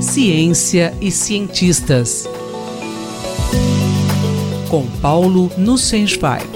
Ciência e cientistas. Com Paulo Nussensweig.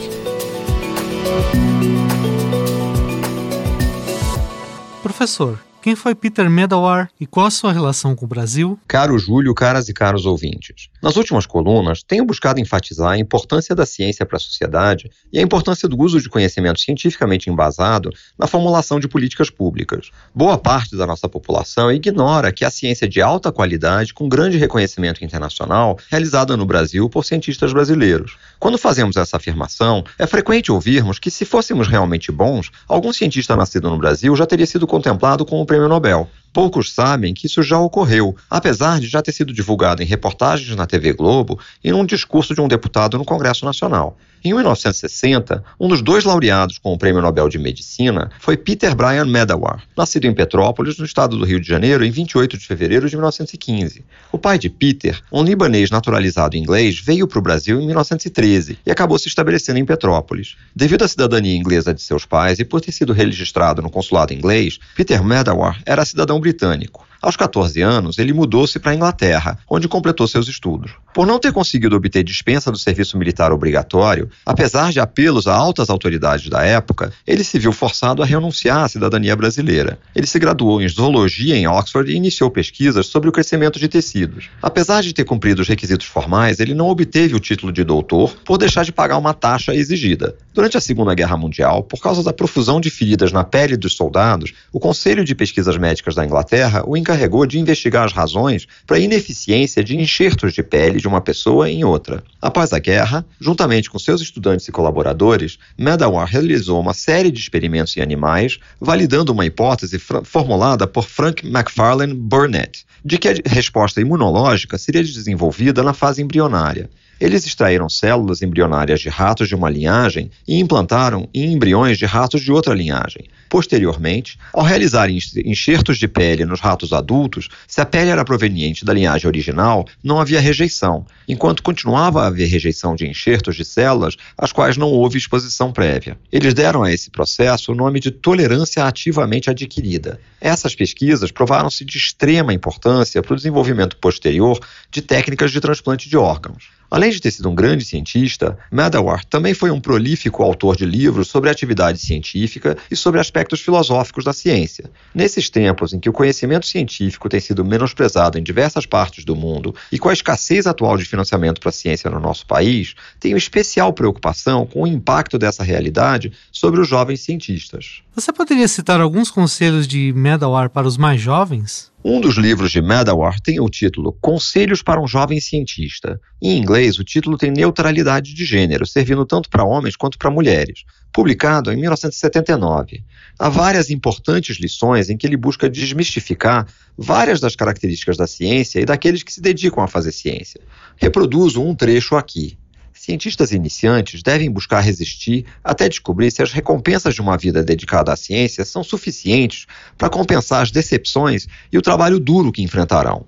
Professor, quem foi Peter Medawar e qual a sua relação com o Brasil? Caro Júlio, caras e caros ouvintes. Nas últimas colunas, tenho buscado enfatizar a importância da ciência para a sociedade e a importância do uso de conhecimento cientificamente embasado na formulação de políticas públicas. Boa parte da nossa população ignora que a ciência de alta qualidade, com grande reconhecimento internacional, realizada no Brasil por cientistas brasileiros. Quando fazemos essa afirmação, é frequente ouvirmos que, se fôssemos realmente bons, algum cientista nascido no Brasil já teria sido contemplado com o prêmio Nobel. Poucos sabem que isso já ocorreu, apesar de já ter sido divulgado em reportagens na TV Globo e num discurso de um deputado no Congresso Nacional. Em 1960, um dos dois laureados com o Prêmio Nobel de Medicina foi Peter Brian Medawar, nascido em Petrópolis, no estado do Rio de Janeiro, em 28 de fevereiro de 1915. O pai de Peter, um libanês naturalizado inglês, veio para o Brasil em 1913 e acabou se estabelecendo em Petrópolis. Devido à cidadania inglesa de seus pais e por ter sido registrado no consulado inglês, Peter Medawar era cidadão britânico. Aos 14 anos, ele mudou-se para a Inglaterra, onde completou seus estudos. Por não ter conseguido obter dispensa do serviço militar obrigatório, apesar de apelos a altas autoridades da época, ele se viu forçado a renunciar à cidadania brasileira. Ele se graduou em zoologia em Oxford e iniciou pesquisas sobre o crescimento de tecidos. Apesar de ter cumprido os requisitos formais, ele não obteve o título de doutor por deixar de pagar uma taxa exigida. Durante a Segunda Guerra Mundial, por causa da profusão de feridas na pele dos soldados, o Conselho de Pesquisas Médicas da Inglaterra o encarregou de investigar as razões para a ineficiência de enxertos de pele de uma pessoa em outra. Após a guerra, juntamente com seus estudantes e colaboradores, Medawar realizou uma série de experimentos em animais, validando uma hipótese formulada por Frank McFarlane Burnett, de que a resposta imunológica seria desenvolvida na fase embrionária. Eles extraíram células embrionárias de ratos de uma linhagem e implantaram em embriões de ratos de outra linhagem. Posteriormente, ao realizar enxertos de pele nos ratos adultos, se a pele era proveniente da linhagem original, não havia rejeição, enquanto continuava a haver rejeição de enxertos de células às quais não houve exposição prévia. Eles deram a esse processo o nome de tolerância ativamente adquirida. Essas pesquisas provaram-se de extrema importância para o desenvolvimento posterior de técnicas de transplante de órgãos. Além de ter sido um grande cientista, Medawar também foi um prolífico autor de livros sobre atividade científica e sobre aspectos filosóficos da ciência. Nesses tempos em que o conhecimento científico tem sido menosprezado em diversas partes do mundo e com a escassez atual de financiamento para a ciência no nosso país, tenho especial preocupação com o impacto dessa realidade sobre os jovens cientistas. Você poderia citar alguns conselhos de Medawar para os mais jovens? Um dos livros de Medawar tem o título Conselhos para um Jovem Cientista. Em inglês, o título tem neutralidade de gênero, servindo tanto para homens quanto para mulheres. Publicado em 1979. Há várias importantes lições em que ele busca desmistificar várias das características da ciência e daqueles que se dedicam a fazer ciência. Reproduzo um trecho aqui. Cientistas iniciantes devem buscar resistir até descobrir se as recompensas de uma vida dedicada à ciência são suficientes para compensar as decepções e o trabalho duro que enfrentarão.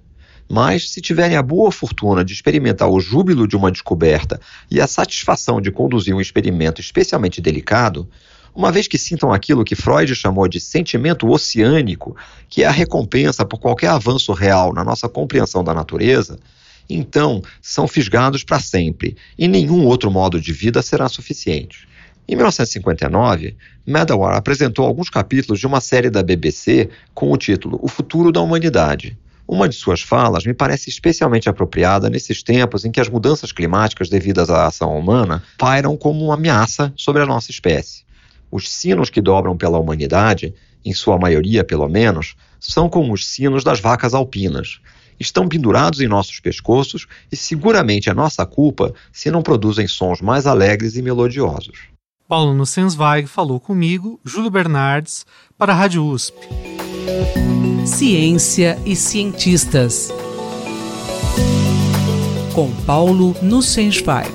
Mas, se tiverem a boa fortuna de experimentar o júbilo de uma descoberta e a satisfação de conduzir um experimento especialmente delicado, uma vez que sintam aquilo que Freud chamou de sentimento oceânico, que é a recompensa por qualquer avanço real na nossa compreensão da natureza, então são fisgados para sempre, e nenhum outro modo de vida será suficiente. Em 1959, Medawar apresentou alguns capítulos de uma série da BBC com o título O Futuro da Humanidade. Uma de suas falas me parece especialmente apropriada nesses tempos em que as mudanças climáticas devidas à ação humana pairam como uma ameaça sobre a nossa espécie. Os sinos que dobram pela humanidade, em sua maioria pelo menos, são como os sinos das vacas alpinas, estão pendurados em nossos pescoços e seguramente é nossa culpa se não produzem sons mais alegres e melodiosos. Paulo Nussensweig falou comigo, Júlio Bernardes, para a Rádio USP. Ciência e cientistas. Com Paulo Nussensweig.